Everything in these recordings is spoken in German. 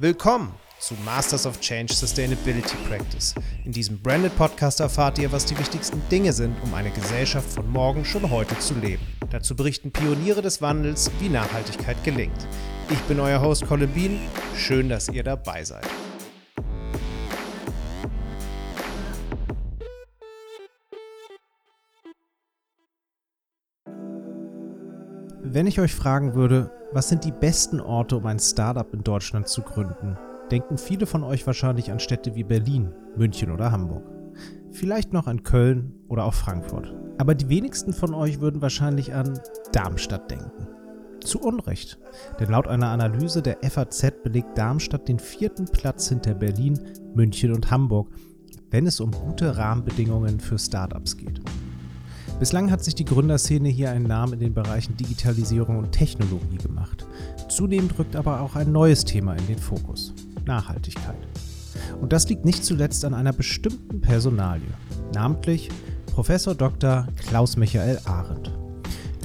Willkommen zu Masters of Change Sustainability Practice. In diesem Branded Podcast erfahrt ihr, was die wichtigsten Dinge sind, um eine Gesellschaft von morgen schon heute zu leben. Dazu berichten Pioniere des Wandels, wie Nachhaltigkeit gelingt. Ich bin euer Host Colin Bean. Schön, dass ihr dabei seid. Wenn ich euch fragen würde, was sind die besten Orte, um ein Startup in Deutschland zu gründen, denken viele von euch wahrscheinlich an Städte wie Berlin, München oder Hamburg. Vielleicht noch an Köln oder auch Frankfurt. Aber die wenigsten von euch würden wahrscheinlich an Darmstadt denken. Zu Unrecht, denn laut einer Analyse der FAZ belegt Darmstadt den vierten Platz hinter Berlin, München und Hamburg, wenn es um gute Rahmenbedingungen für Startups geht. Bislang hat sich die Gründerszene hier einen Namen in den Bereichen Digitalisierung und Technologie gemacht. Zunehmend rückt aber auch ein neues Thema in den Fokus. Nachhaltigkeit. Und das liegt nicht zuletzt an einer bestimmten Personalie, namentlich Professor Dr. Klaus Michael Arendt.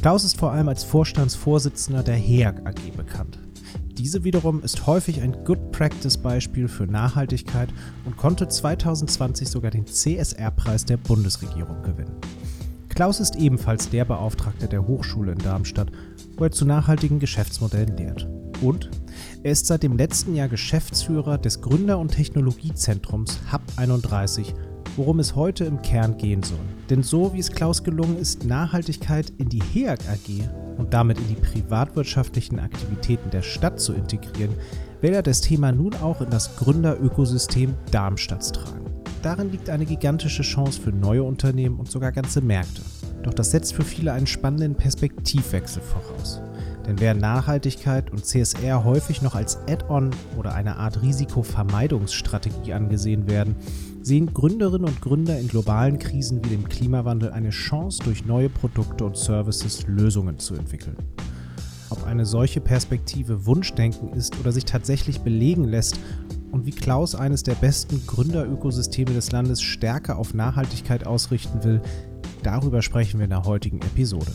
Klaus ist vor allem als Vorstandsvorsitzender der HEAG AG bekannt. Diese wiederum ist häufig ein Good Practice Beispiel für Nachhaltigkeit und konnte 2020 sogar den CSR-Preis der Bundesregierung gewinnen. Klaus ist ebenfalls der Beauftragte der Hochschule in Darmstadt, wo er zu nachhaltigen Geschäftsmodellen lehrt. Und er ist seit dem letzten Jahr Geschäftsführer des Gründer- und Technologiezentrums Hub 31, worum es heute im Kern gehen soll. Denn so wie es Klaus gelungen ist, Nachhaltigkeit in die HEAG AG und damit in die privatwirtschaftlichen Aktivitäten der Stadt zu integrieren, will er das Thema nun auch in das Gründerökosystem Darmstadts tragen. Darin liegt eine gigantische Chance für neue Unternehmen und sogar ganze Märkte. Doch das setzt für viele einen spannenden Perspektivwechsel voraus. Denn während Nachhaltigkeit und CSR häufig noch als Add-on oder eine Art Risikovermeidungsstrategie angesehen werden, sehen Gründerinnen und Gründer in globalen Krisen wie dem Klimawandel eine Chance, durch neue Produkte und Services Lösungen zu entwickeln. Ob eine solche Perspektive Wunschdenken ist oder sich tatsächlich belegen lässt und wie Klaus eines der besten Gründerökosysteme des Landes stärker auf Nachhaltigkeit ausrichten will, darüber sprechen wir in der heutigen Episode.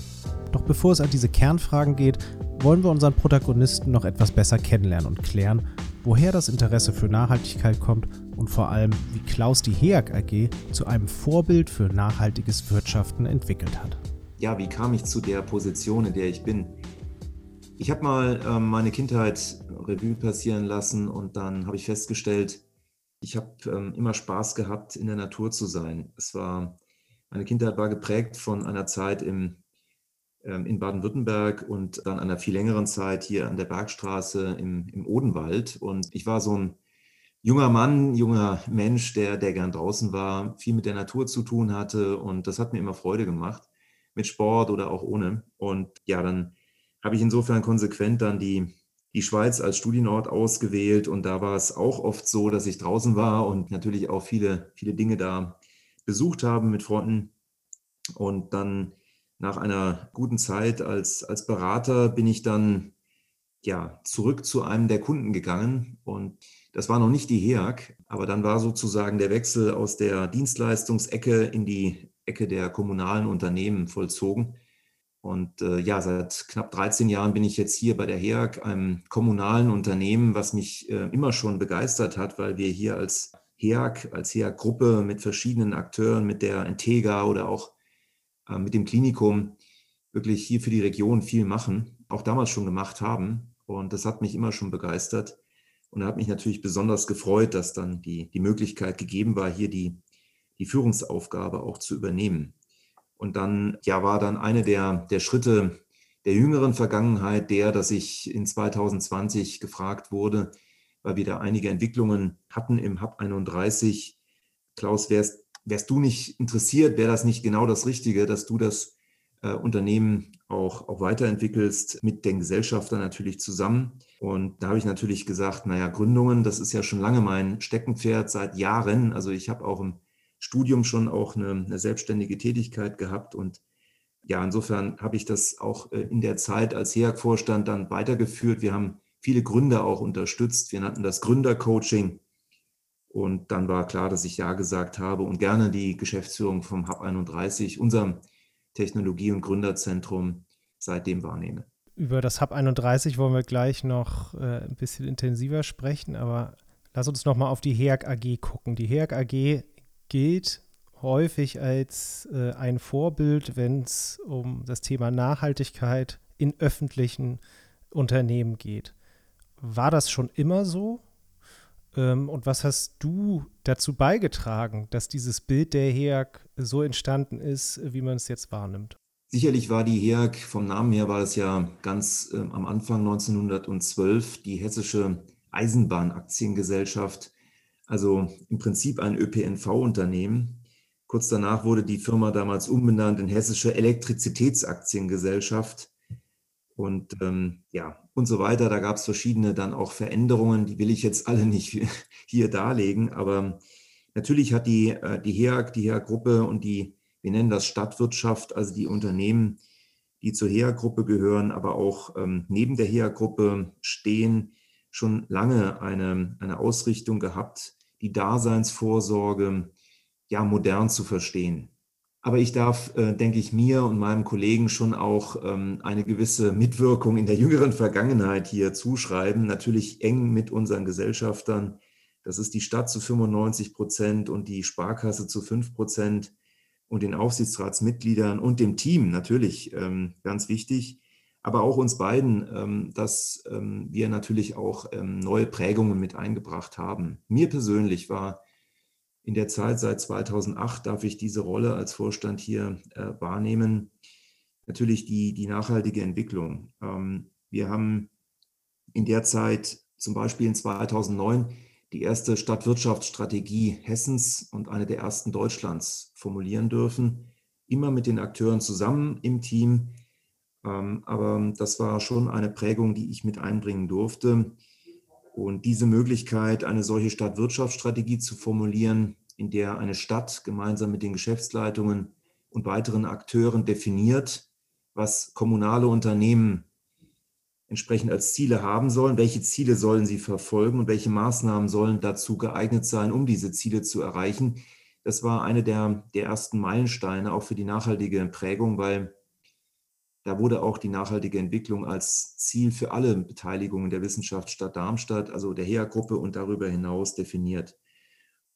Doch bevor es an diese Kernfragen geht, wollen wir unseren Protagonisten noch etwas besser kennenlernen und klären, woher das Interesse für Nachhaltigkeit kommt und vor allem, wie Klaus die HEAG AG zu einem Vorbild für nachhaltiges Wirtschaften entwickelt hat. Ja, wie kam ich zu der Position, in der ich bin? Ich habe mal ähm, meine Kindheit Revue passieren lassen und dann habe ich festgestellt, ich habe ähm, immer Spaß gehabt, in der Natur zu sein. Es war, meine Kindheit war geprägt von einer Zeit im, ähm, in Baden-Württemberg und dann einer viel längeren Zeit hier an der Bergstraße im, im Odenwald. Und ich war so ein junger Mann, junger Mensch, der, der gern draußen war, viel mit der Natur zu tun hatte und das hat mir immer Freude gemacht, mit Sport oder auch ohne. Und ja, dann habe ich insofern konsequent dann die, die Schweiz als Studienort ausgewählt und da war es auch oft so, dass ich draußen war und natürlich auch viele, viele Dinge da besucht habe mit Freunden. Und dann nach einer guten Zeit als, als Berater bin ich dann ja, zurück zu einem der Kunden gegangen und das war noch nicht die HEAG, aber dann war sozusagen der Wechsel aus der Dienstleistungsecke in die Ecke der kommunalen Unternehmen vollzogen. Und äh, ja, seit knapp 13 Jahren bin ich jetzt hier bei der HEAG, einem kommunalen Unternehmen, was mich äh, immer schon begeistert hat, weil wir hier als HEAG, als HEAG-Gruppe mit verschiedenen Akteuren, mit der Entega oder auch äh, mit dem Klinikum wirklich hier für die Region viel machen, auch damals schon gemacht haben. Und das hat mich immer schon begeistert. Und hat mich natürlich besonders gefreut, dass dann die, die Möglichkeit gegeben war, hier die, die Führungsaufgabe auch zu übernehmen. Und dann, ja, war dann eine der, der Schritte der jüngeren Vergangenheit der, dass ich in 2020 gefragt wurde, weil wir da einige Entwicklungen hatten im Hub 31. Klaus, wärst, wärst du nicht interessiert, wäre das nicht genau das Richtige, dass du das äh, Unternehmen auch, auch weiterentwickelst, mit den Gesellschaftern natürlich zusammen. Und da habe ich natürlich gesagt, naja, Gründungen, das ist ja schon lange mein Steckenpferd seit Jahren. Also ich habe auch im Studium schon auch eine, eine selbstständige Tätigkeit gehabt und ja, insofern habe ich das auch äh, in der Zeit als HEAG-Vorstand dann weitergeführt. Wir haben viele Gründer auch unterstützt. Wir nannten das Gründercoaching. Und dann war klar, dass ich Ja gesagt habe und gerne die Geschäftsführung vom Hub 31, unserem Technologie- und Gründerzentrum, seitdem wahrnehme. über das Hub 31 wollen wir gleich noch äh, ein bisschen intensiver sprechen, aber lass uns noch mal auf die HEAG AG gucken. Die HEAG AG gilt häufig als äh, ein Vorbild, wenn es um das Thema Nachhaltigkeit in öffentlichen Unternehmen geht. War das schon immer so? Ähm, und was hast du dazu beigetragen, dass dieses Bild der HEAG so entstanden ist, wie man es jetzt wahrnimmt? Sicherlich war die HEAG, vom Namen her war es ja ganz äh, am Anfang 1912 die Hessische Eisenbahnaktiengesellschaft, also im Prinzip ein ÖPNV-Unternehmen. Kurz danach wurde die Firma damals umbenannt in Hessische Elektrizitätsaktiengesellschaft. Und ähm, ja, und so weiter. Da gab es verschiedene dann auch Veränderungen, die will ich jetzt alle nicht hier darlegen. Aber natürlich hat die, äh, die HEAG, die HEAG-Gruppe und die, wir nennen das Stadtwirtschaft, also die Unternehmen, die zur HEAG-Gruppe gehören, aber auch ähm, neben der HEAG-Gruppe stehen, schon lange eine, eine Ausrichtung gehabt, die Daseinsvorsorge ja modern zu verstehen. Aber ich darf, äh, denke ich, mir und meinem Kollegen schon auch ähm, eine gewisse Mitwirkung in der jüngeren Vergangenheit hier zuschreiben. Natürlich eng mit unseren Gesellschaftern. Das ist die Stadt zu 95 Prozent und die Sparkasse zu 5 Prozent und den Aufsichtsratsmitgliedern und dem Team natürlich ähm, ganz wichtig. Aber auch uns beiden, ähm, dass ähm, wir natürlich auch ähm, neue Prägungen mit eingebracht haben. Mir persönlich war in der Zeit seit 2008 darf ich diese Rolle als Vorstand hier äh, wahrnehmen. Natürlich die, die nachhaltige Entwicklung. Wir haben in der Zeit, zum Beispiel in 2009, die erste Stadtwirtschaftsstrategie Hessens und eine der ersten Deutschlands formulieren dürfen. Immer mit den Akteuren zusammen im Team. Ähm, aber das war schon eine Prägung, die ich mit einbringen durfte. Und diese Möglichkeit, eine solche Stadtwirtschaftsstrategie zu formulieren, in der eine Stadt gemeinsam mit den Geschäftsleitungen und weiteren Akteuren definiert, was kommunale Unternehmen entsprechend als Ziele haben sollen, welche Ziele sollen sie verfolgen und welche Maßnahmen sollen dazu geeignet sein, um diese Ziele zu erreichen. Das war eine der, der ersten Meilensteine auch für die nachhaltige Prägung, weil da wurde auch die nachhaltige Entwicklung als Ziel für alle Beteiligungen der Wissenschaft Stadt Darmstadt, also der HEA-Gruppe und darüber hinaus definiert.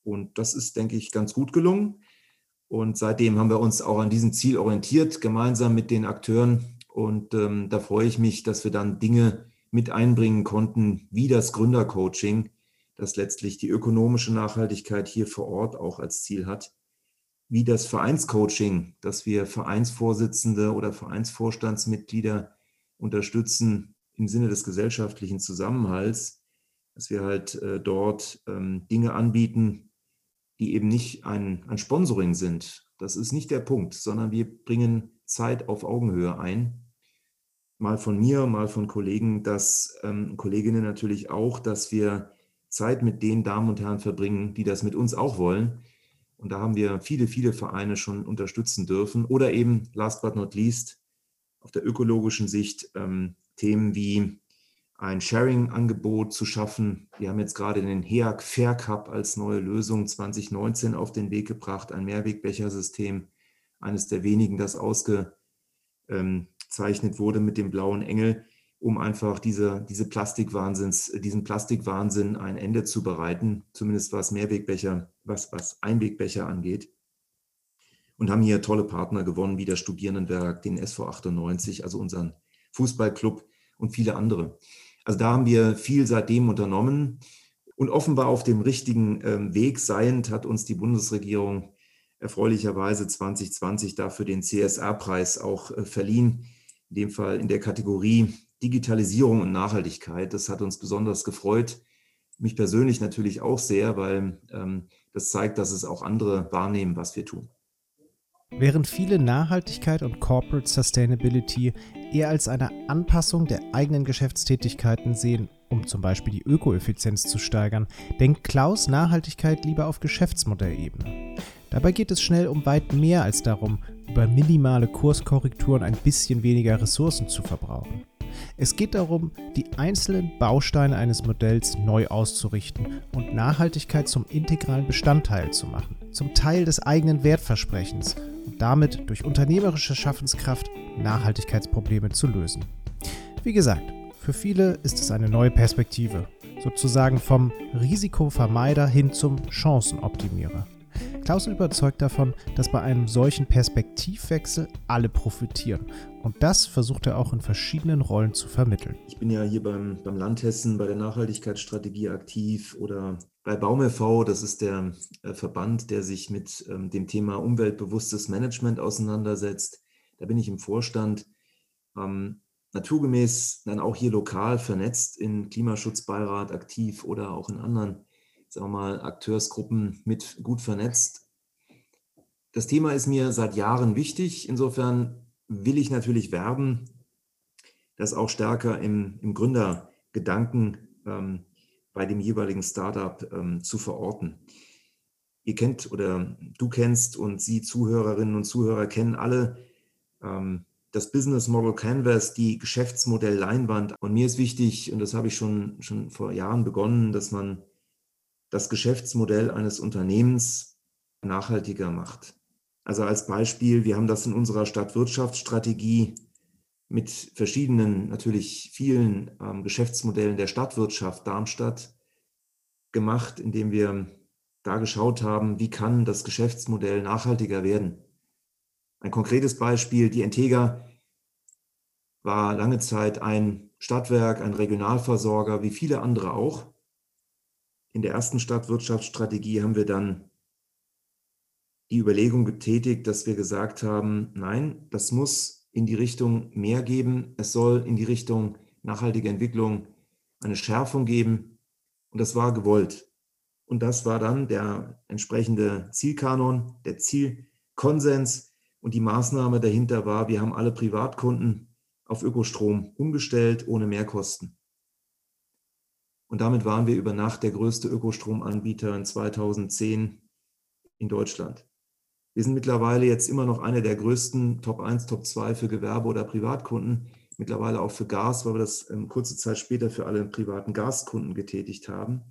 Und das ist, denke ich, ganz gut gelungen. Und seitdem haben wir uns auch an diesem Ziel orientiert, gemeinsam mit den Akteuren. Und ähm, da freue ich mich, dass wir dann Dinge mit einbringen konnten, wie das Gründercoaching, das letztlich die ökonomische Nachhaltigkeit hier vor Ort auch als Ziel hat, wie das Vereinscoaching, dass wir Vereinsvorsitzende oder Vereinsvorstandsmitglieder unterstützen im Sinne des gesellschaftlichen Zusammenhalts, dass wir halt äh, dort ähm, Dinge anbieten, die eben nicht ein, ein Sponsoring sind. Das ist nicht der Punkt, sondern wir bringen Zeit auf Augenhöhe ein. Mal von mir, mal von Kollegen, dass ähm, Kolleginnen natürlich auch, dass wir Zeit mit den Damen und Herren verbringen, die das mit uns auch wollen. Und da haben wir viele, viele Vereine schon unterstützen dürfen. Oder eben, last but not least, auf der ökologischen Sicht ähm, Themen wie ein Sharing-Angebot zu schaffen. Wir haben jetzt gerade den HEAG Fair Cup als neue Lösung 2019 auf den Weg gebracht, ein Mehrwegbechersystem, eines der wenigen, das ausgezeichnet wurde mit dem blauen Engel, um einfach diese, diese Plastikwahnsinns, diesen Plastikwahnsinn ein Ende zu bereiten, zumindest was Mehrwegbecher, was, was Einwegbecher angeht. Und haben hier tolle Partner gewonnen, wie das Studierendenwerk, den SV 98, also unseren Fußballclub und viele andere. Also da haben wir viel seitdem unternommen. Und offenbar auf dem richtigen ähm, Weg seiend hat uns die Bundesregierung erfreulicherweise 2020 dafür den CSR-Preis auch äh, verliehen, in dem Fall in der Kategorie Digitalisierung und Nachhaltigkeit. Das hat uns besonders gefreut. Mich persönlich natürlich auch sehr, weil ähm, das zeigt, dass es auch andere wahrnehmen, was wir tun. Während viele Nachhaltigkeit und Corporate Sustainability eher als eine Anpassung der eigenen Geschäftstätigkeiten sehen, um zum Beispiel die Ökoeffizienz zu steigern, denkt Klaus Nachhaltigkeit lieber auf Geschäftsmodellebene. Dabei geht es schnell um weit mehr als darum, über minimale Kurskorrekturen ein bisschen weniger Ressourcen zu verbrauchen. Es geht darum, die einzelnen Bausteine eines Modells neu auszurichten und Nachhaltigkeit zum integralen Bestandteil zu machen, zum Teil des eigenen Wertversprechens und damit durch unternehmerische Schaffenskraft Nachhaltigkeitsprobleme zu lösen. Wie gesagt, für viele ist es eine neue Perspektive, sozusagen vom Risikovermeider hin zum Chancenoptimierer. Klaus überzeugt davon, dass bei einem solchen Perspektivwechsel alle profitieren. Und das versucht er auch in verschiedenen Rollen zu vermitteln. Ich bin ja hier beim, beim Land Hessen bei der Nachhaltigkeitsstrategie aktiv oder bei BaumLV, das ist der äh, Verband, der sich mit ähm, dem Thema umweltbewusstes Management auseinandersetzt. Da bin ich im Vorstand. Ähm, naturgemäß dann auch hier lokal vernetzt in Klimaschutzbeirat aktiv oder auch in anderen sagen wir mal, Akteursgruppen mit gut vernetzt. Das Thema ist mir seit Jahren wichtig. Insofern will ich natürlich werben, das auch stärker im, im Gründergedanken ähm, bei dem jeweiligen Startup ähm, zu verorten. Ihr kennt oder du kennst und Sie Zuhörerinnen und Zuhörer kennen alle ähm, das Business Model Canvas, die Geschäftsmodell Leinwand. Und mir ist wichtig, und das habe ich schon, schon vor Jahren begonnen, dass man das Geschäftsmodell eines Unternehmens nachhaltiger macht. Also als Beispiel, wir haben das in unserer Stadtwirtschaftsstrategie mit verschiedenen, natürlich vielen ähm, Geschäftsmodellen der Stadtwirtschaft Darmstadt gemacht, indem wir da geschaut haben, wie kann das Geschäftsmodell nachhaltiger werden. Ein konkretes Beispiel, die Entega war lange Zeit ein Stadtwerk, ein Regionalversorger, wie viele andere auch in der ersten Stadtwirtschaftsstrategie haben wir dann die Überlegung getätigt, dass wir gesagt haben, nein, das muss in die Richtung mehr geben. Es soll in die Richtung nachhaltige Entwicklung eine Schärfung geben. Und das war gewollt. Und das war dann der entsprechende Zielkanon, der Zielkonsens. Und die Maßnahme dahinter war, wir haben alle Privatkunden auf Ökostrom umgestellt ohne Mehrkosten. Und damit waren wir über Nacht der größte Ökostromanbieter in 2010 in Deutschland. Wir sind mittlerweile jetzt immer noch einer der größten Top 1, Top 2 für Gewerbe- oder Privatkunden, mittlerweile auch für Gas, weil wir das ähm, kurze Zeit später für alle privaten Gaskunden getätigt haben.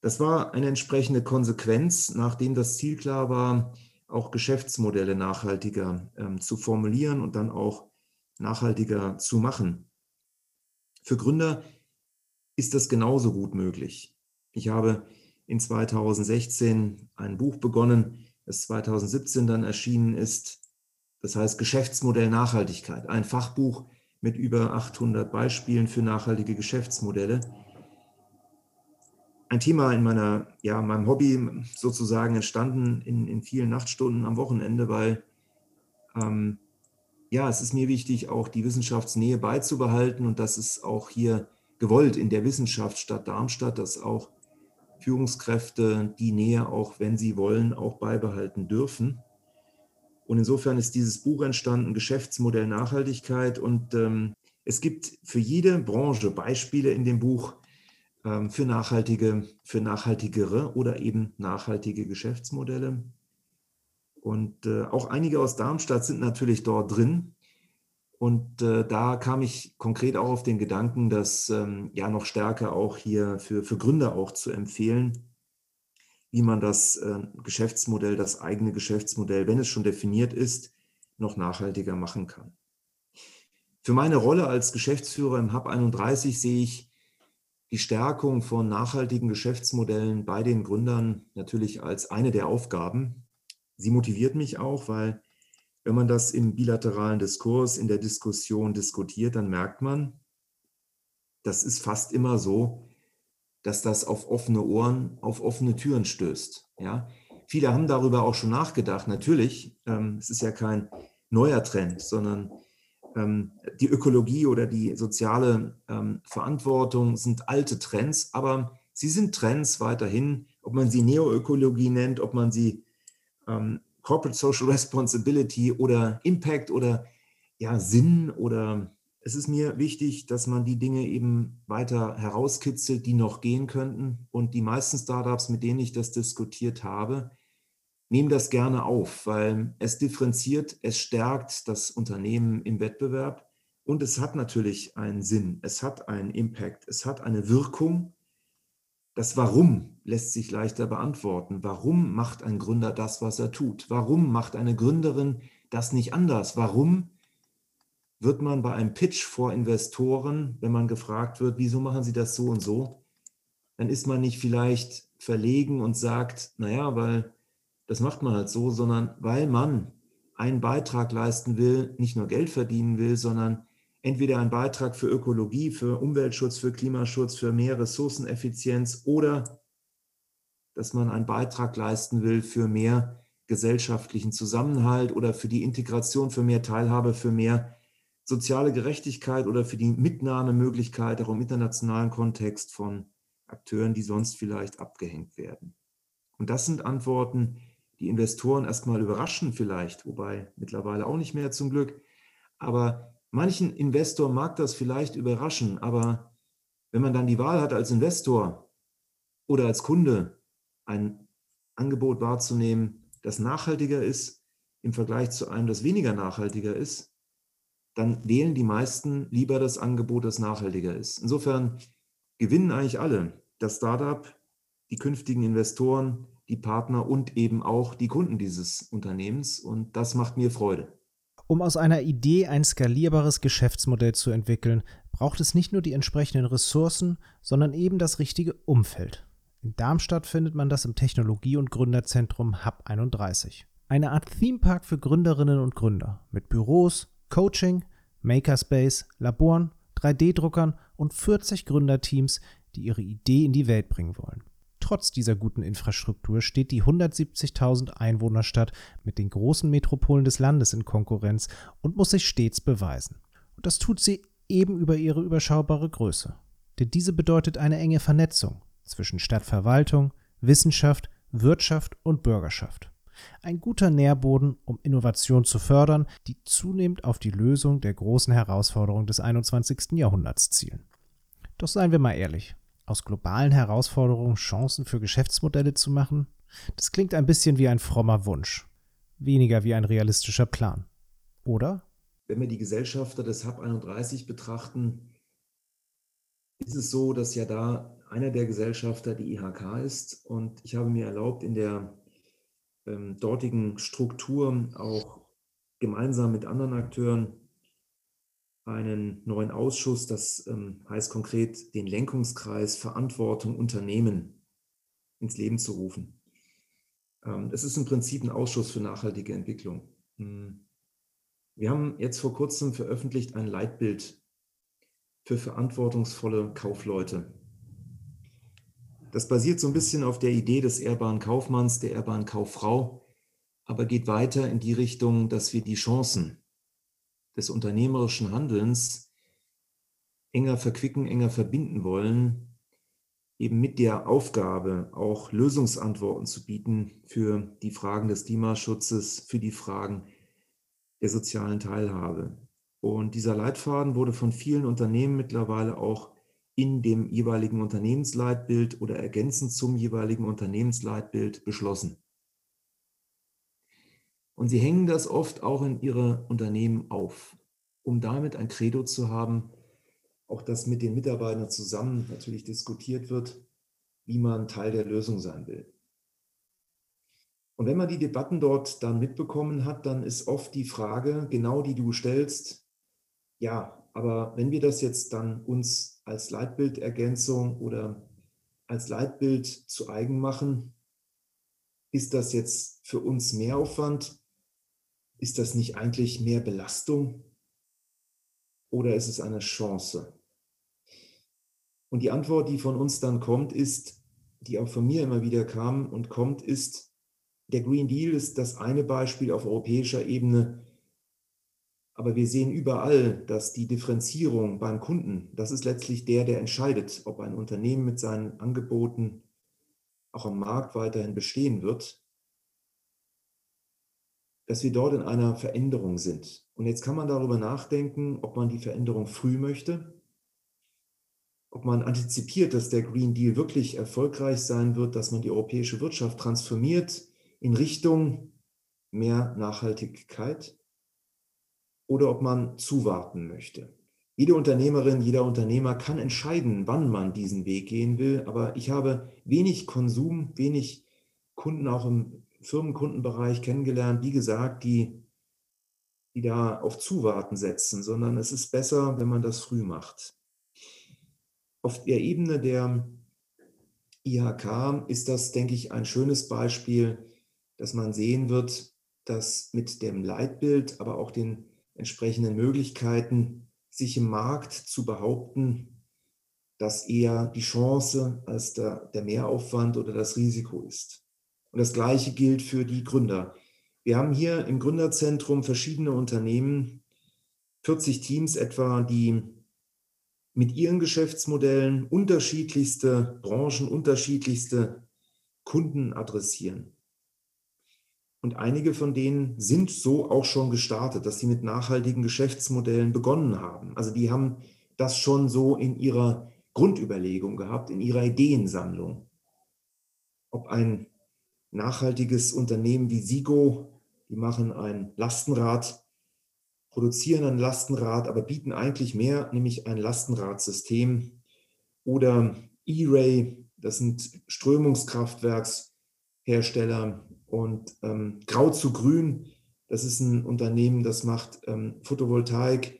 Das war eine entsprechende Konsequenz, nachdem das Ziel klar war, auch Geschäftsmodelle nachhaltiger ähm, zu formulieren und dann auch nachhaltiger zu machen. Für Gründer ist das genauso gut möglich. Ich habe in 2016 ein Buch begonnen, das 2017 dann erschienen ist. Das heißt Geschäftsmodell Nachhaltigkeit, ein Fachbuch mit über 800 Beispielen für nachhaltige Geschäftsmodelle. Ein Thema in meiner, ja, meinem Hobby sozusagen entstanden in, in vielen Nachtstunden am Wochenende, weil ähm, ja, es ist mir wichtig, auch die Wissenschaftsnähe beizubehalten und dass es auch hier gewollt in der Wissenschaftsstadt Darmstadt, dass auch Führungskräfte die Nähe auch, wenn sie wollen, auch beibehalten dürfen. Und insofern ist dieses Buch entstanden, Geschäftsmodell Nachhaltigkeit. Und ähm, es gibt für jede Branche Beispiele in dem Buch ähm, für nachhaltige, für nachhaltigere oder eben nachhaltige Geschäftsmodelle. Und äh, auch einige aus Darmstadt sind natürlich dort drin. Und äh, da kam ich konkret auch auf den Gedanken, das ähm, ja noch stärker auch hier für, für Gründer auch zu empfehlen, wie man das äh, Geschäftsmodell, das eigene Geschäftsmodell, wenn es schon definiert ist, noch nachhaltiger machen kann. Für meine Rolle als Geschäftsführer im Hub 31 sehe ich die Stärkung von nachhaltigen Geschäftsmodellen bei den Gründern natürlich als eine der Aufgaben. Sie motiviert mich auch, weil wenn man das im bilateralen Diskurs, in der Diskussion diskutiert, dann merkt man, das ist fast immer so, dass das auf offene Ohren, auf offene Türen stößt. Ja? Viele haben darüber auch schon nachgedacht. Natürlich, ähm, es ist ja kein neuer Trend, sondern ähm, die Ökologie oder die soziale ähm, Verantwortung sind alte Trends, aber sie sind Trends weiterhin, ob man sie Neoökologie nennt, ob man sie ähm, Corporate Social Responsibility oder Impact oder ja, Sinn oder es ist mir wichtig, dass man die Dinge eben weiter herauskitzelt, die noch gehen könnten. Und die meisten Startups, mit denen ich das diskutiert habe, nehmen das gerne auf, weil es differenziert, es stärkt das Unternehmen im Wettbewerb und es hat natürlich einen Sinn, es hat einen Impact, es hat eine Wirkung das Warum lässt sich leichter beantworten. Warum macht ein Gründer das, was er tut? Warum macht eine Gründerin das nicht anders? Warum wird man bei einem Pitch vor Investoren, wenn man gefragt wird, wieso machen Sie das so und so, dann ist man nicht vielleicht verlegen und sagt, naja, weil das macht man halt so, sondern weil man einen Beitrag leisten will, nicht nur Geld verdienen will, sondern entweder einen Beitrag für Ökologie, für Umweltschutz, für Klimaschutz, für mehr Ressourceneffizienz oder dass man einen Beitrag leisten will für mehr gesellschaftlichen Zusammenhalt oder für die Integration, für mehr Teilhabe, für mehr soziale Gerechtigkeit oder für die Mitnahmemöglichkeit auch im internationalen Kontext von Akteuren, die sonst vielleicht abgehängt werden. Und das sind Antworten, die Investoren erstmal überraschen vielleicht, wobei mittlerweile auch nicht mehr zum Glück. Aber manchen Investor mag das vielleicht überraschen, aber wenn man dann die Wahl hat als Investor oder als Kunde ein Angebot wahrzunehmen, das nachhaltiger ist im Vergleich zu einem, das weniger nachhaltiger ist, dann wählen die meisten lieber das Angebot, das nachhaltiger ist. Insofern gewinnen eigentlich alle. Das Startup, die künftigen Investoren, die Partner und eben auch die Kunden dieses Unternehmens. Und das macht mir Freude. Um aus einer Idee ein skalierbares Geschäftsmodell zu entwickeln, braucht es nicht nur die entsprechenden Ressourcen, sondern eben das richtige Umfeld. In Darmstadt findet man das im Technologie- und Gründerzentrum Hub 31. Eine Art Themepark für Gründerinnen und Gründer mit Büros, Coaching, Makerspace, Laboren, 3D-Druckern und 40 Gründerteams, die ihre Idee in die Welt bringen wollen. Trotz dieser guten Infrastruktur steht die 170.000 Einwohnerstadt mit den großen Metropolen des Landes in Konkurrenz und muss sich stets beweisen. Und das tut sie eben über ihre überschaubare Größe. Denn diese bedeutet eine enge Vernetzung zwischen Stadtverwaltung, Wissenschaft, Wirtschaft und Bürgerschaft. Ein guter Nährboden, um Innovation zu fördern, die zunehmend auf die Lösung der großen Herausforderungen des 21. Jahrhunderts zielen. Doch seien wir mal ehrlich, aus globalen Herausforderungen Chancen für Geschäftsmodelle zu machen, das klingt ein bisschen wie ein frommer Wunsch, weniger wie ein realistischer Plan. Oder? Wenn wir die Gesellschafter des Hub 31 betrachten, ist es so, dass ja da einer der Gesellschafter die IHK ist und ich habe mir erlaubt, in der ähm, dortigen Struktur auch gemeinsam mit anderen Akteuren einen neuen Ausschuss, das ähm, heißt konkret den Lenkungskreis Verantwortung Unternehmen ins Leben zu rufen. Ähm, es ist im Prinzip ein Ausschuss für nachhaltige Entwicklung. Hm. Wir haben jetzt vor kurzem veröffentlicht ein Leitbild für verantwortungsvolle Kaufleute. Das basiert so ein bisschen auf der Idee des ehrbaren Kaufmanns, der ehrbaren Kauffrau, aber geht weiter in die Richtung, dass wir die Chancen des unternehmerischen Handelns enger verquicken, enger verbinden wollen, eben mit der Aufgabe, auch Lösungsantworten zu bieten für die Fragen des Klimaschutzes, für die Fragen der sozialen Teilhabe. Und dieser Leitfaden wurde von vielen Unternehmen mittlerweile auch in dem jeweiligen Unternehmensleitbild oder ergänzend zum jeweiligen Unternehmensleitbild beschlossen. Und sie hängen das oft auch in ihre Unternehmen auf, um damit ein Credo zu haben, auch das mit den Mitarbeitern zusammen natürlich diskutiert wird, wie man Teil der Lösung sein will. Und wenn man die Debatten dort dann mitbekommen hat, dann ist oft die Frage, genau die du stellst, ja, aber wenn wir das jetzt dann uns als Leitbildergänzung oder als Leitbild zu eigen machen, ist das jetzt für uns Mehraufwand? Ist das nicht eigentlich mehr Belastung? Oder ist es eine Chance? Und die Antwort, die von uns dann kommt, ist, die auch von mir immer wieder kam und kommt, ist, der Green Deal ist das eine Beispiel auf europäischer Ebene, aber wir sehen überall, dass die Differenzierung beim Kunden, das ist letztlich der, der entscheidet, ob ein Unternehmen mit seinen Angeboten auch am Markt weiterhin bestehen wird, dass wir dort in einer Veränderung sind. Und jetzt kann man darüber nachdenken, ob man die Veränderung früh möchte, ob man antizipiert, dass der Green Deal wirklich erfolgreich sein wird, dass man die europäische Wirtschaft transformiert in Richtung mehr Nachhaltigkeit oder ob man zuwarten möchte. Jede Unternehmerin, jeder Unternehmer kann entscheiden, wann man diesen Weg gehen will, aber ich habe wenig Konsum, wenig Kunden auch im Firmenkundenbereich kennengelernt, wie gesagt, die die da auf Zuwarten setzen, sondern es ist besser, wenn man das früh macht. Auf der Ebene der IHK ist das, denke ich, ein schönes Beispiel, dass man sehen wird, dass mit dem Leitbild, aber auch den entsprechenden Möglichkeiten, sich im Markt zu behaupten, dass eher die Chance als der, der Mehraufwand oder das Risiko ist. Und das Gleiche gilt für die Gründer. Wir haben hier im Gründerzentrum verschiedene Unternehmen, 40 Teams etwa, die mit ihren Geschäftsmodellen unterschiedlichste Branchen, unterschiedlichste Kunden adressieren. Und einige von denen sind so auch schon gestartet, dass sie mit nachhaltigen Geschäftsmodellen begonnen haben. Also die haben das schon so in ihrer Grundüberlegung gehabt, in ihrer Ideensammlung. Ob ein nachhaltiges Unternehmen wie Sigo die machen ein Lastenrad, produzieren ein Lastenrad, aber bieten eigentlich mehr, nämlich ein Lastenradsystem. Oder E-Ray, das sind Strömungskraftwerkshersteller. Und ähm, Grau zu Grün, das ist ein Unternehmen, das macht ähm, Photovoltaik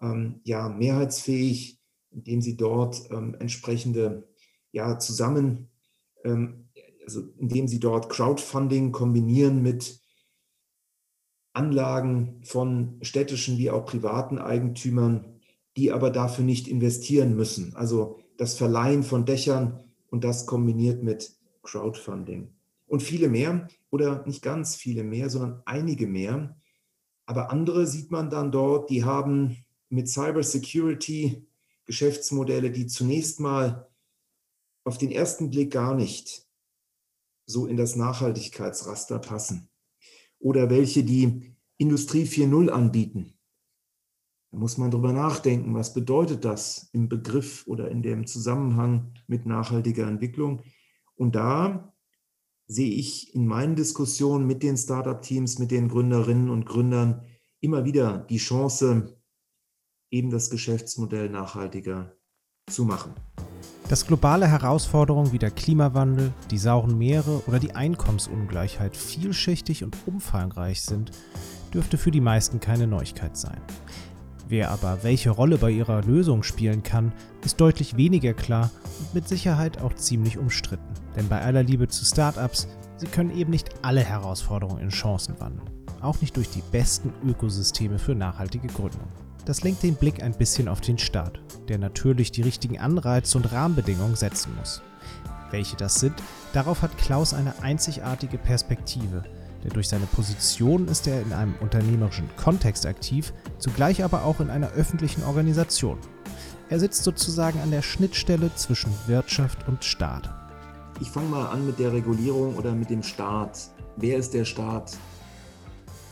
ähm, ja, mehrheitsfähig, indem sie dort ähm, entsprechende ja, zusammen, ähm, also indem sie dort Crowdfunding kombinieren mit Anlagen von städtischen wie auch privaten Eigentümern, die aber dafür nicht investieren müssen. Also das Verleihen von Dächern und das kombiniert mit Crowdfunding. Und viele mehr oder nicht ganz viele mehr, sondern einige mehr. Aber andere sieht man dann dort, die haben mit Cybersecurity Geschäftsmodelle, die zunächst mal auf den ersten Blick gar nicht so in das Nachhaltigkeitsraster passen oder welche die Industrie 4.0 anbieten. Da muss man darüber nachdenken, was bedeutet das im Begriff oder in dem Zusammenhang mit nachhaltiger Entwicklung. Und da sehe ich in meinen Diskussionen mit den Startup-Teams, mit den Gründerinnen und Gründern immer wieder die Chance, eben das Geschäftsmodell nachhaltiger zu machen. Dass globale Herausforderungen wie der Klimawandel, die sauren Meere oder die Einkommensungleichheit vielschichtig und umfangreich sind, dürfte für die meisten keine Neuigkeit sein. Wer aber welche Rolle bei ihrer Lösung spielen kann, ist deutlich weniger klar und mit Sicherheit auch ziemlich umstritten. Denn bei aller Liebe zu Startups, sie können eben nicht alle Herausforderungen in Chancen wandeln. Auch nicht durch die besten Ökosysteme für nachhaltige Gründung. Das lenkt den Blick ein bisschen auf den Staat, der natürlich die richtigen Anreize und Rahmenbedingungen setzen muss. Welche das sind, darauf hat Klaus eine einzigartige Perspektive, denn durch seine Position ist er in einem unternehmerischen Kontext aktiv, zugleich aber auch in einer öffentlichen Organisation. Er sitzt sozusagen an der Schnittstelle zwischen Wirtschaft und Staat. Ich fange mal an mit der Regulierung oder mit dem Staat. Wer ist der Staat?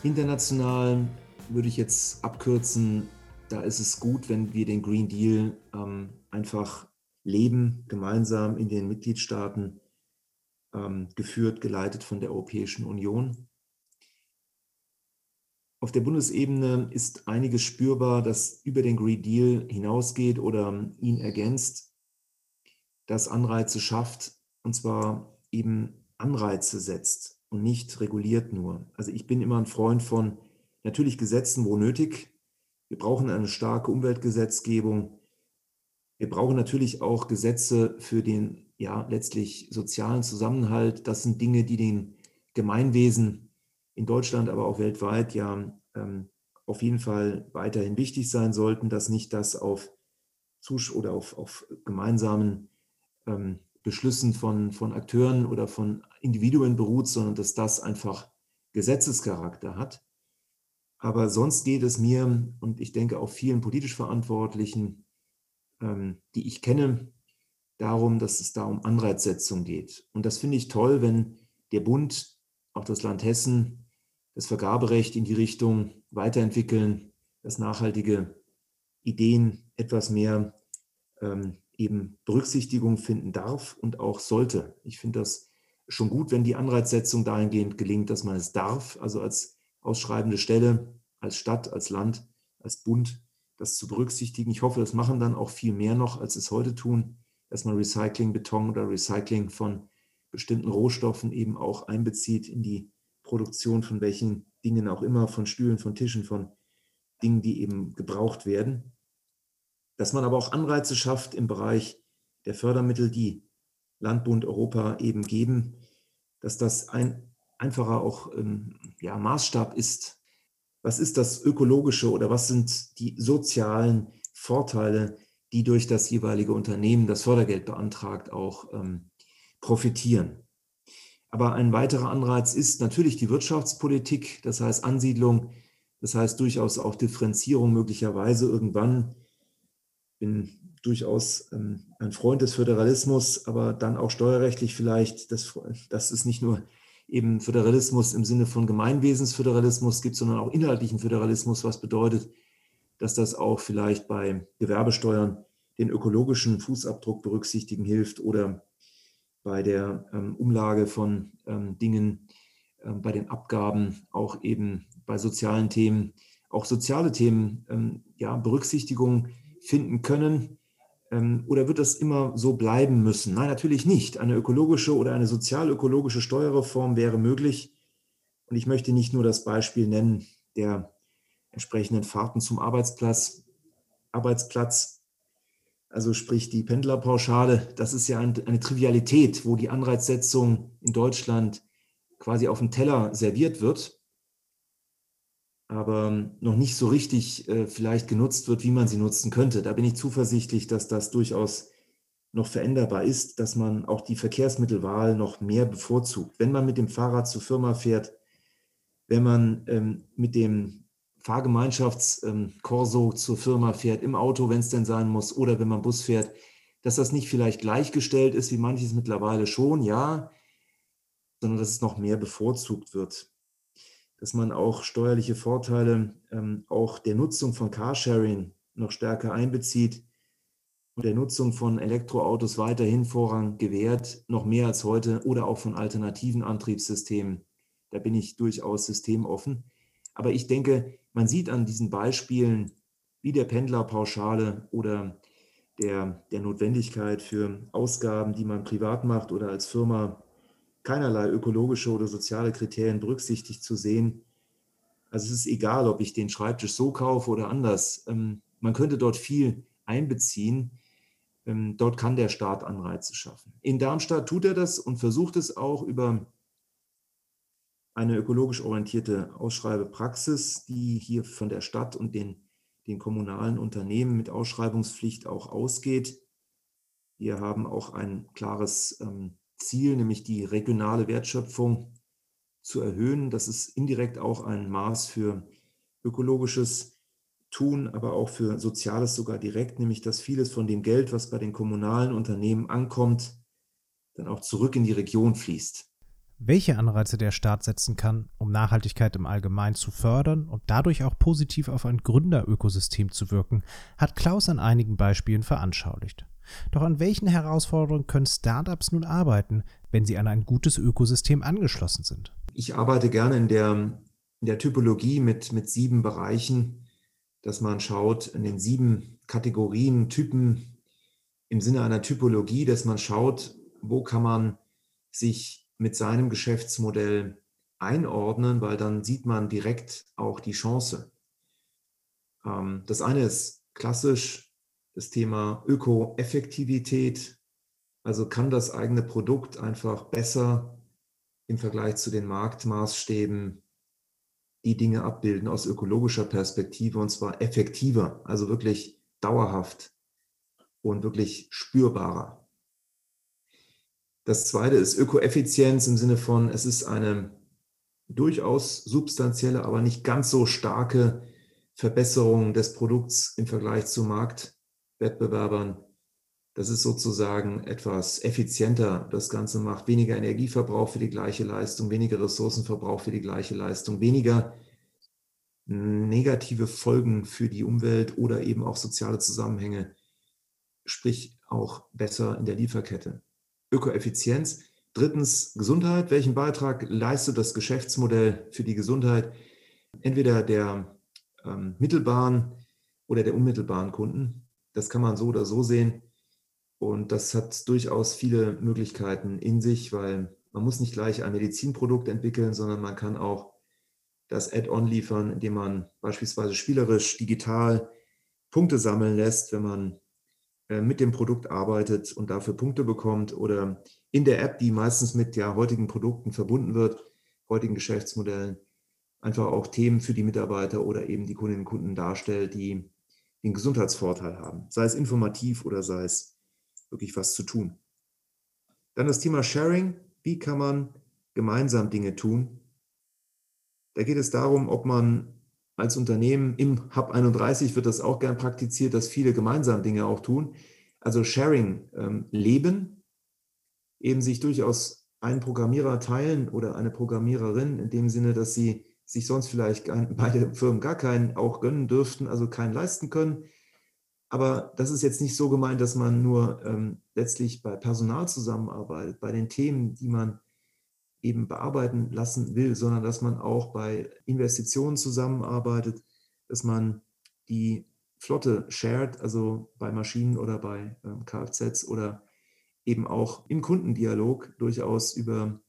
International würde ich jetzt abkürzen da ist es gut, wenn wir den Green Deal ähm, einfach leben, gemeinsam in den Mitgliedstaaten, ähm, geführt, geleitet von der Europäischen Union. Auf der Bundesebene ist einiges spürbar, das über den Green Deal hinausgeht oder ihn ergänzt, das Anreize schafft, und zwar eben Anreize setzt und nicht reguliert nur. Also ich bin immer ein Freund von natürlich Gesetzen, wo nötig, wir brauchen eine starke Umweltgesetzgebung. Wir brauchen natürlich auch Gesetze für den ja letztlich sozialen Zusammenhalt. Das sind Dinge, die den Gemeinwesen in Deutschland, aber auch weltweit ja ähm, auf jeden Fall weiterhin wichtig sein sollten, dass nicht das auf Zusch oder auf, auf gemeinsamen ähm, Beschlüssen von, von Akteuren oder von Individuen beruht, sondern dass das einfach Gesetzescharakter hat. Aber sonst geht es mir und ich denke auch vielen politisch Verantwortlichen, ähm, die ich kenne, darum, dass es da um Anreizsetzung geht. Und das finde ich toll, wenn der Bund, auch das Land Hessen, das Vergaberecht in die Richtung weiterentwickeln, dass nachhaltige Ideen etwas mehr ähm, eben Berücksichtigung finden darf und auch sollte. Ich finde das schon gut, wenn die Anreizsetzung dahingehend gelingt, dass man es darf, also als ausschreibende Stelle als Stadt, als Land, als Bund, das zu berücksichtigen. Ich hoffe, das machen dann auch viel mehr noch, als es heute tun, dass man Recycling, Beton oder Recycling von bestimmten Rohstoffen eben auch einbezieht in die Produktion von welchen Dingen auch immer, von Stühlen, von Tischen, von Dingen, die eben gebraucht werden. Dass man aber auch Anreize schafft im Bereich der Fördermittel, die Land, Bund, Europa eben geben, dass das ein einfacher auch ähm, ja, Maßstab ist. Was ist das Ökologische oder was sind die sozialen Vorteile, die durch das jeweilige Unternehmen, das Fördergeld beantragt, auch ähm, profitieren? Aber ein weiterer Anreiz ist natürlich die Wirtschaftspolitik, das heißt Ansiedlung, das heißt durchaus auch Differenzierung möglicherweise irgendwann. Ich bin durchaus ähm, ein Freund des Föderalismus, aber dann auch steuerrechtlich vielleicht, dass, dass es nicht nur eben Föderalismus im Sinne von Gemeinwesensföderalismus gibt, sondern auch inhaltlichen Föderalismus, was bedeutet, dass das auch vielleicht bei Gewerbesteuern den ökologischen Fußabdruck berücksichtigen hilft oder bei der ähm, Umlage von ähm, Dingen, ähm, bei den Abgaben, auch eben bei sozialen Themen, auch soziale Themen ähm, ja, Berücksichtigung finden können? Ähm, oder wird das immer so bleiben müssen? Nein, natürlich nicht. Eine ökologische oder eine sozial-ökologische Steuerreform wäre möglich. Und ich möchte nicht nur das Beispiel nennen der entsprechenden Fahrten zum Arbeitsplatz, Arbeitsplatz also sprich die Pendlerpauschale, das ist ja eine Trivialität, wo die Anreizsetzung in Deutschland quasi auf dem Teller serviert wird, aber noch nicht so richtig äh, vielleicht genutzt wird, wie man sie nutzen könnte. Da bin ich zuversichtlich, dass das durchaus noch veränderbar ist, dass man auch die Verkehrsmittelwahl noch mehr bevorzugt. Wenn man mit dem Fahrrad zur Firma fährt, wenn man ähm, mit dem Fahrgemeinschaftskorso ähm, zur Firma fährt, im Auto, wenn es denn sein muss, oder wenn man Bus fährt, dass das nicht vielleicht gleichgestellt ist, wie manches mittlerweile schon, ja, sondern dass es noch mehr bevorzugt wird. Dass man auch steuerliche Vorteile ähm, auch der Nutzung von Carsharing noch stärker einbezieht und der Nutzung von Elektroautos weiterhin Vorrang gewährt, noch mehr als heute, oder auch von alternativen Antriebssystemen. Da bin ich durchaus systemoffen. Aber ich denke, man sieht an diesen Beispielen wie der Pendlerpauschale oder der, der Notwendigkeit für Ausgaben, die man privat macht oder als Firma, keinerlei ökologische oder soziale Kriterien berücksichtigt zu sehen. Also es ist egal, ob ich den Schreibtisch so kaufe oder anders. Ähm, man könnte dort viel einbeziehen. Ähm, dort kann der Staat Anreize schaffen. In Darmstadt tut er das und versucht es auch über eine ökologisch orientierte Ausschreibepraxis, die hier von der Stadt und den, den kommunalen Unternehmen mit Ausschreibungspflicht auch ausgeht. Wir haben auch ein klares ähm, Ziel, nämlich die regionale Wertschöpfung zu erhöhen. Das ist indirekt auch ein Maß für ökologisches Tun, aber auch für Soziales sogar direkt, nämlich dass vieles von dem Geld, was bei den kommunalen Unternehmen ankommt, dann auch zurück in die Region fließt welche Anreize der Staat setzen kann, um Nachhaltigkeit im Allgemeinen zu fördern und dadurch auch positiv auf ein Gründerökosystem zu wirken, hat Klaus an einigen Beispielen veranschaulicht. Doch an welchen Herausforderungen können Startups nun arbeiten, wenn sie an ein gutes Ökosystem angeschlossen sind? Ich arbeite gerne in der, in der Typologie mit, mit sieben Bereichen, dass man schaut in den sieben Kategorien, Typen im Sinne einer Typologie, dass man schaut, wo kann man sich mit seinem Geschäftsmodell einordnen, weil dann sieht man direkt auch die Chance. Ähm, das eine ist klassisch das Thema Ökoeffektivität. Also kann das eigene Produkt einfach besser im Vergleich zu den Marktmaßstäben die Dinge abbilden aus ökologischer Perspektive und zwar effektiver, also wirklich dauerhaft und wirklich spürbarer. Das zweite ist Ökoeffizienz im Sinne von, es ist eine durchaus substanzielle, aber nicht ganz so starke Verbesserung des Produkts im Vergleich zu Marktwettbewerbern. Das ist sozusagen etwas effizienter. Das Ganze macht weniger Energieverbrauch für die gleiche Leistung, weniger Ressourcenverbrauch für die gleiche Leistung, weniger negative Folgen für die Umwelt oder eben auch soziale Zusammenhänge, sprich auch besser in der Lieferkette. Ökoeffizienz. Drittens Gesundheit. Welchen Beitrag leistet das Geschäftsmodell für die Gesundheit entweder der ähm, mittelbaren oder der unmittelbaren Kunden? Das kann man so oder so sehen. Und das hat durchaus viele Möglichkeiten in sich, weil man muss nicht gleich ein Medizinprodukt entwickeln, sondern man kann auch das Add-on liefern, indem man beispielsweise spielerisch, digital Punkte sammeln lässt, wenn man äh, mit dem Produkt arbeitet und dafür Punkte bekommt oder in der App, die meistens mit ja, heutigen Produkten verbunden wird, heutigen Geschäftsmodellen, einfach auch Themen für die Mitarbeiter oder eben die Kundinnen und Kunden darstellt, die den Gesundheitsvorteil haben, sei es informativ oder sei es wirklich was zu tun. Dann das Thema Sharing. Wie kann man gemeinsam Dinge tun? Da geht es darum, ob man als Unternehmen im Hub 31 wird das auch gern praktiziert, dass viele gemeinsam Dinge auch tun. Also Sharing ähm, leben, eben sich durchaus einen Programmierer teilen oder eine Programmiererin in dem Sinne, dass sie sich sonst vielleicht beide Firmen gar keinen auch gönnen dürften, also keinen leisten können. Aber das ist jetzt nicht so gemeint, dass man nur ähm, letztlich bei Personal zusammenarbeitet, bei den Themen, die man eben bearbeiten lassen will, sondern dass man auch bei Investitionen zusammenarbeitet, dass man die Flotte shared, also bei Maschinen oder bei ähm, Kfz oder eben auch im Kundendialog durchaus über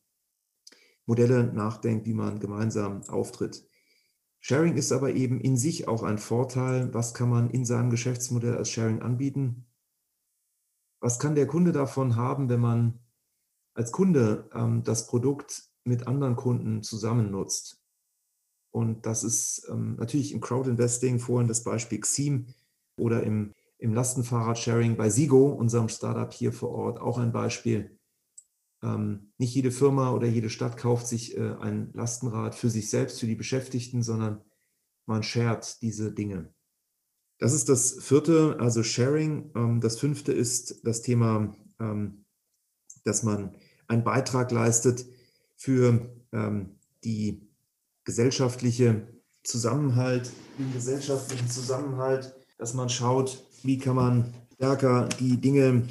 Modelle nachdenkt, wie man gemeinsam auftritt. Sharing ist aber eben in sich auch ein Vorteil. Was kann man in seinem Geschäftsmodell als Sharing anbieten? Was kann der Kunde davon haben, wenn man als Kunde ähm, das Produkt mit anderen Kunden zusammen nutzt? Und das ist ähm, natürlich im Crowdinvesting, vorhin das Beispiel Xim oder im, im Lastenfahrrad-Sharing bei Sigo, unserem Startup hier vor Ort, auch ein Beispiel. Ähm, nicht jede Firma oder jede Stadt kauft sich äh, ein Lastenrad für sich selbst, für die Beschäftigten, sondern man shared diese Dinge. Das ist das vierte, also Sharing. Ähm, das fünfte ist das Thema, ähm, dass man einen Beitrag leistet für die gesellschaftliche Zusammenhalt, den gesellschaftlichen Zusammenhalt, dass man schaut, wie kann man stärker die Dinge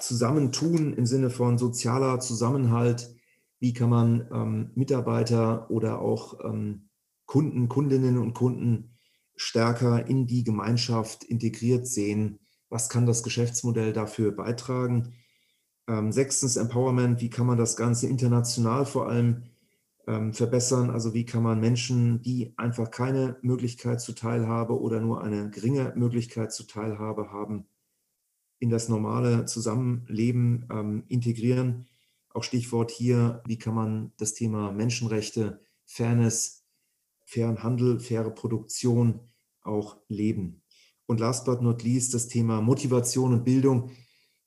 zusammentun im Sinne von sozialer Zusammenhalt? Wie kann man ähm, Mitarbeiter oder auch ähm, Kunden, Kundinnen und Kunden stärker in die Gemeinschaft integriert sehen? Was kann das Geschäftsmodell dafür beitragen? Ähm, sechstens Empowerment. Wie kann man das Ganze international vor allem ähm, verbessern? Also wie kann man Menschen, die einfach keine Möglichkeit zur Teilhabe oder nur eine geringe Möglichkeit zur Teilhabe haben, in das normale Zusammenleben ähm, integrieren. Auch Stichwort hier, wie kann man das Thema Menschenrechte, Fairness, fairen Handel, faire Produktion auch leben. Und last but not least das Thema Motivation und Bildung.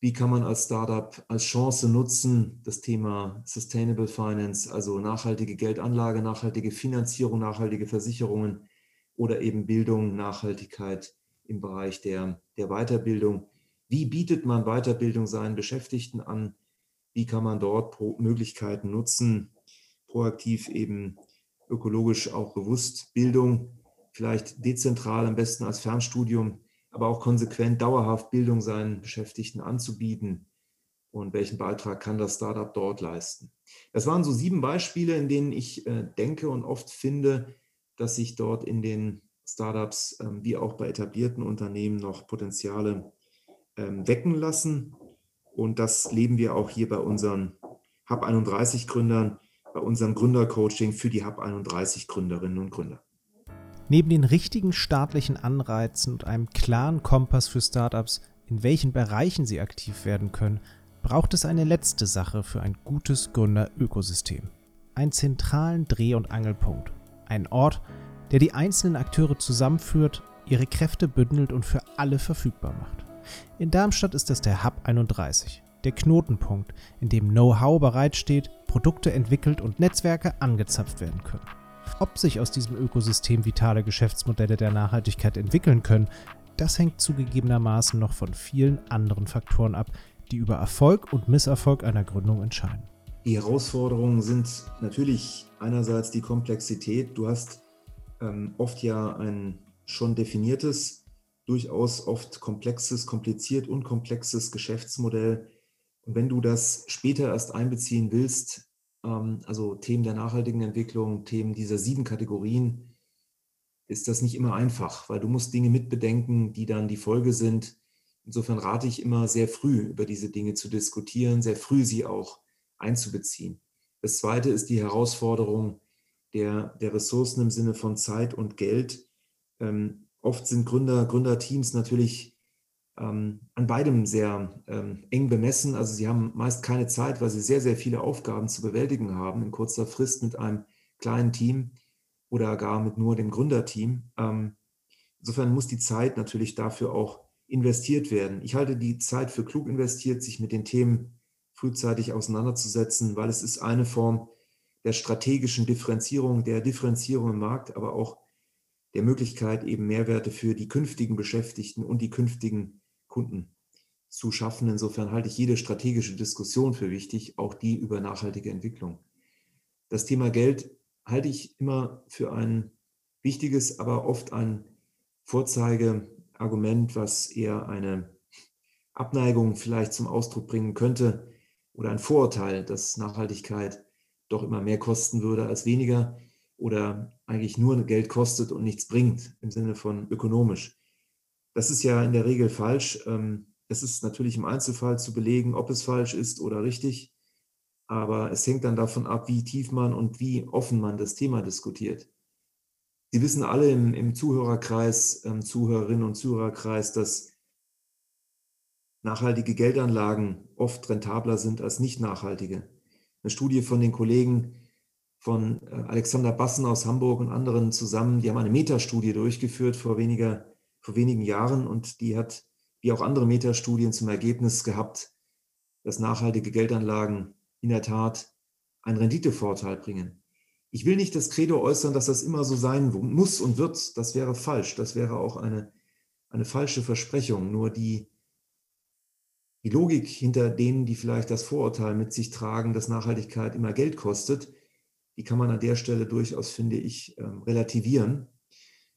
Wie kann man als Startup als Chance nutzen, das Thema Sustainable Finance, also nachhaltige Geldanlage, nachhaltige Finanzierung, nachhaltige Versicherungen oder eben Bildung, Nachhaltigkeit im Bereich der, der Weiterbildung wie bietet man Weiterbildung seinen Beschäftigten an? Wie kann man dort Möglichkeiten nutzen, proaktiv eben ökologisch auch bewusst Bildung, vielleicht dezentral am besten als Fernstudium, aber auch konsequent dauerhaft Bildung seinen Beschäftigten anzubieten? Und welchen Beitrag kann das Startup dort leisten? Das waren so sieben Beispiele, in denen ich äh, denke und oft finde, dass sich dort in den Startups ähm, wie auch bei etablierten Unternehmen noch Potenziale wecken lassen. Und das leben wir auch hier bei unseren Hub 31 Gründern, bei unserem Gründercoaching für die Hub 31 Gründerinnen und Gründer. Neben den richtigen staatlichen Anreizen und einem klaren Kompass für Startups, in welchen Bereichen sie aktiv werden können, braucht es eine letzte Sache für ein gutes Gründerökosystem. Einen zentralen Dreh- und Angelpunkt. Ein Ort, der die einzelnen Akteure zusammenführt, ihre Kräfte bündelt und für alle verfügbar macht. In Darmstadt ist es der Hub 31, der Knotenpunkt, in dem Know-how bereitsteht, Produkte entwickelt und Netzwerke angezapft werden können. Ob sich aus diesem Ökosystem vitale Geschäftsmodelle der Nachhaltigkeit entwickeln können, das hängt zugegebenermaßen noch von vielen anderen Faktoren ab, die über Erfolg und Misserfolg einer Gründung entscheiden. Die Herausforderungen sind natürlich einerseits die Komplexität. Du hast ähm, oft ja ein schon definiertes durchaus oft komplexes, kompliziert und komplexes Geschäftsmodell. Und wenn du das später erst einbeziehen willst, ähm, also Themen der nachhaltigen Entwicklung, Themen dieser sieben Kategorien, ist das nicht immer einfach, weil du musst Dinge mitbedenken, die dann die Folge sind. Insofern rate ich immer sehr früh über diese Dinge zu diskutieren, sehr früh sie auch einzubeziehen. Das zweite ist die Herausforderung, der, der Ressourcen im Sinne von Zeit und Geld. Ähm, oft sind Gründer, Gründerteams natürlich ähm, an beidem sehr ähm, eng bemessen. Also sie haben meist keine Zeit, weil sie sehr, sehr viele Aufgaben zu bewältigen haben in kurzer Frist mit einem kleinen Team oder gar mit nur dem Gründerteam. Ähm, insofern muss die Zeit natürlich dafür auch investiert werden. Ich halte die Zeit für klug investiert, sich mit den Themen frühzeitig auseinanderzusetzen, weil es ist eine Form der strategischen Differenzierung, der Differenzierung im Markt, aber auch der Möglichkeit, eben Mehrwerte für die künftigen Beschäftigten und die künftigen Kunden zu schaffen. Insofern halte ich jede strategische Diskussion für wichtig, auch die über nachhaltige Entwicklung. Das Thema Geld halte ich immer für ein wichtiges, aber oft ein Vorzeigeargument, was eher eine Abneigung vielleicht zum Ausdruck bringen könnte oder ein Vorurteil, dass Nachhaltigkeit doch immer mehr kosten würde als weniger oder eigentlich nur Geld kostet und nichts bringt im Sinne von ökonomisch. Das ist ja in der Regel falsch. Ähm, es ist natürlich im Einzelfall zu belegen, ob es falsch ist oder richtig, aber es hängt dann davon ab, wie tief man und wie offen man das Thema diskutiert. Sie wissen alle im, im Zuhörerkreis, ähm, Zuhörerinnen und Zuhörerkreis, dass nachhaltige Geldanlagen oft rentabler sind als nicht nachhaltige. Eine Studie von den Kollegen von äh, Alexander Bassen aus Hamburg und anderen zusammen, die haben eine Metastudie durchgeführt vor, weniger, vor wenigen Jahren und die hat, wie auch andere Metastudien, zum Ergebnis gehabt, dass nachhaltige Geldanlagen in der Tat einen Renditevorteil bringen. Ich will nicht das Credo äußern, dass das immer so sein muss und wird. Das wäre falsch. Das wäre auch eine, eine falsche Versprechung. Nur die, die Logik hinter denen, die vielleicht das Vorurteil mit sich tragen, dass Nachhaltigkeit immer Geld kostet, die kann man an der Stelle durchaus, finde ich, ähm, relativieren.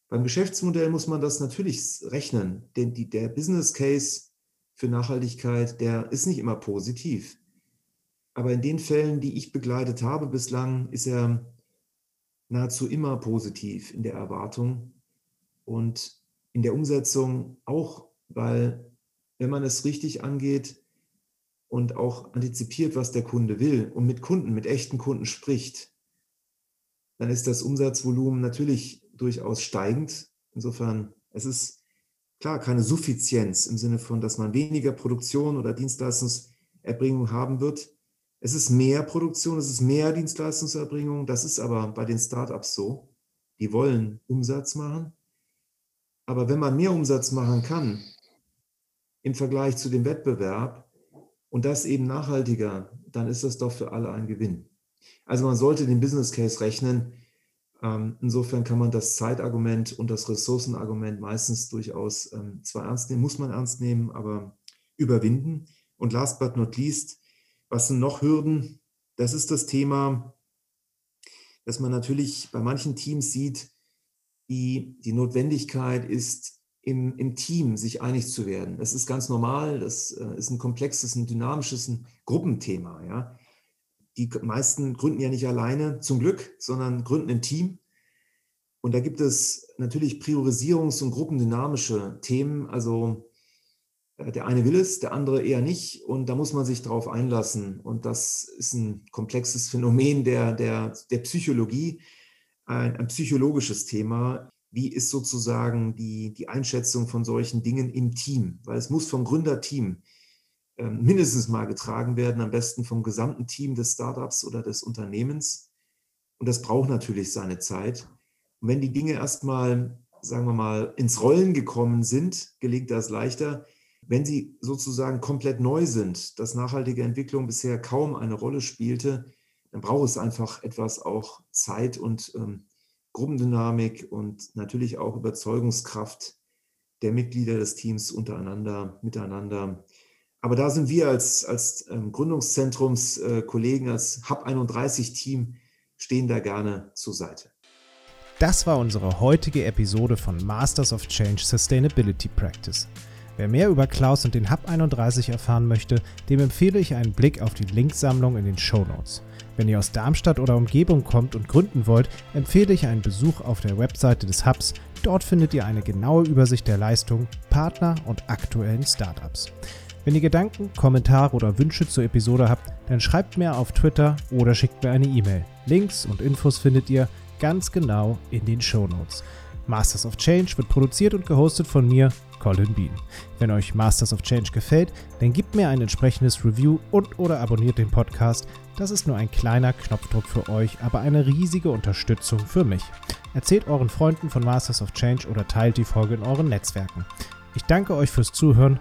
Beim Geschäftsmodell muss man das natürlich rechnen, denn die, der Business Case für Nachhaltigkeit, der ist nicht immer positiv. Aber in den Fällen, die ich begleitet habe bislang, ist er nahezu immer positiv in der Erwartung und in der Umsetzung auch, weil wenn man es richtig angeht und auch antizipiert, was der Kunde will und mit Kunden, mit echten Kunden spricht, dann ist das Umsatzvolumen natürlich durchaus steigend. Insofern, es ist klar keine Suffizienz im Sinne von, dass man weniger Produktion oder Dienstleistungserbringung haben wird. Es ist mehr Produktion, es ist mehr Dienstleistungserbringung. Das ist aber bei den Startups so. Die wollen Umsatz machen. Aber wenn man mehr Umsatz machen kann, im Vergleich zu dem Wettbewerb und das eben nachhaltiger, dann ist das doch für alle ein Gewinn. Also man sollte den Business Case rechnen. Ähm, insofern kann man das Zeitargument und das Ressourcenargument meistens durchaus ähm, zwar ernst nehmen, muss man ernst nehmen, aber überwinden. Und last but not least, was sind noch Hürden? Das ist das Thema, dass man natürlich bei manchen Teams sieht, die, die Notwendigkeit ist, im, im Team sich einig zu werden. Das ist ganz normal, das äh, ist ein komplexes, ein dynamisches ein Gruppenthema. Ja? Die meisten gründen ja nicht alleine, zum Glück, sondern gründen im Team. Und da gibt es natürlich Priorisierungs- und gruppendynamische Themen. Also äh, der eine will es, der andere eher nicht. Und da muss man sich darauf einlassen. Und das ist ein komplexes Phänomen der, der, der Psychologie, ein, ein psychologisches Thema wie ist sozusagen die, die Einschätzung von solchen Dingen im Team? Weil es muss vom Gründerteam mindestens mal getragen werden, am besten vom gesamten Team des Startups oder des Unternehmens. Und das braucht natürlich seine Zeit. Und wenn die Dinge erstmal, sagen wir mal, ins Rollen gekommen sind, gelingt das leichter. Wenn sie sozusagen komplett neu sind, dass nachhaltige Entwicklung bisher kaum eine Rolle spielte, dann braucht es einfach etwas auch Zeit und ähm, Gruppendynamik und natürlich auch Überzeugungskraft der Mitglieder des Teams untereinander, miteinander. Aber da sind wir als, als ähm, Gründungszentrumskollegen, äh, als Hub 31 Team, stehen da gerne zur Seite. Das war unsere heutige Episode von Masters of Change Sustainability Practice. Wer mehr über Klaus und den Hub 31 erfahren möchte, dem empfehle ich einen Blick auf die Linksammlung in den Show Notes. Wenn ihr aus Darmstadt oder Umgebung kommt und gründen wollt, empfehle ich einen Besuch auf der Webseite des Hubs. Dort findet ihr eine genaue Übersicht der Leistungen, Partner und aktuellen Startups. Wenn ihr Gedanken, Kommentare oder Wünsche zur Episode habt, dann schreibt mir auf Twitter oder schickt mir eine E-Mail. Links und Infos findet ihr ganz genau in den Shownotes. Masters of Change wird produziert und gehostet von mir, Colin Bean. Wenn euch Masters of Change gefällt, dann gebt mir ein entsprechendes Review und oder abonniert den Podcast. Das ist nur ein kleiner Knopfdruck für euch, aber eine riesige Unterstützung für mich. Erzählt euren Freunden von Masters of Change oder teilt die Folge in euren Netzwerken. Ich danke euch fürs Zuhören.